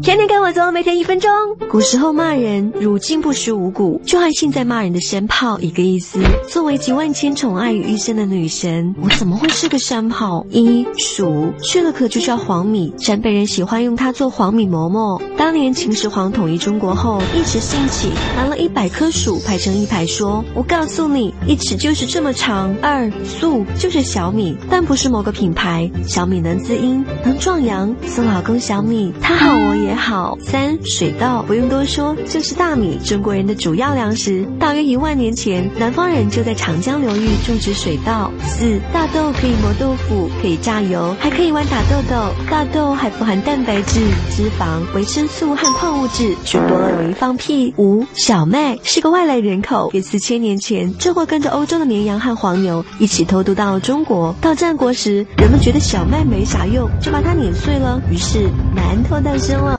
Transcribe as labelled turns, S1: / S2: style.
S1: 天天跟我走，每天一分钟。古时候骂人如今不识五谷，就和现在骂人的山炮一个意思。作为集万千宠爱于一身的女神，我怎么会是个山炮？一黍，去了壳就叫黄米，陕北人喜欢用它做黄米馍馍。当年秦始皇统一中国后，一时兴起，拿了一百颗黍排成一排，说：“我告诉你，一尺就是这么长。”二粟就是小米，但不是某个品牌。小米能滋阴，能壮阳。送老公小米，他好也好，三水稻不用多说，就是大米，中国人的主要粮食。大约一万年前，南方人就在长江流域种植水稻。四大豆可以磨豆腐，可以榨油，还可以玩打豆豆。大豆还富含蛋白质、脂肪、维生素和矿物质，吃多了容易放屁。五小麦是个外来人口，约四千年前，这货跟着欧洲的绵羊和黄牛一起偷渡到了中国。到战国时，人们觉得小麦没啥用，就把它碾碎了，于是馒头诞生了。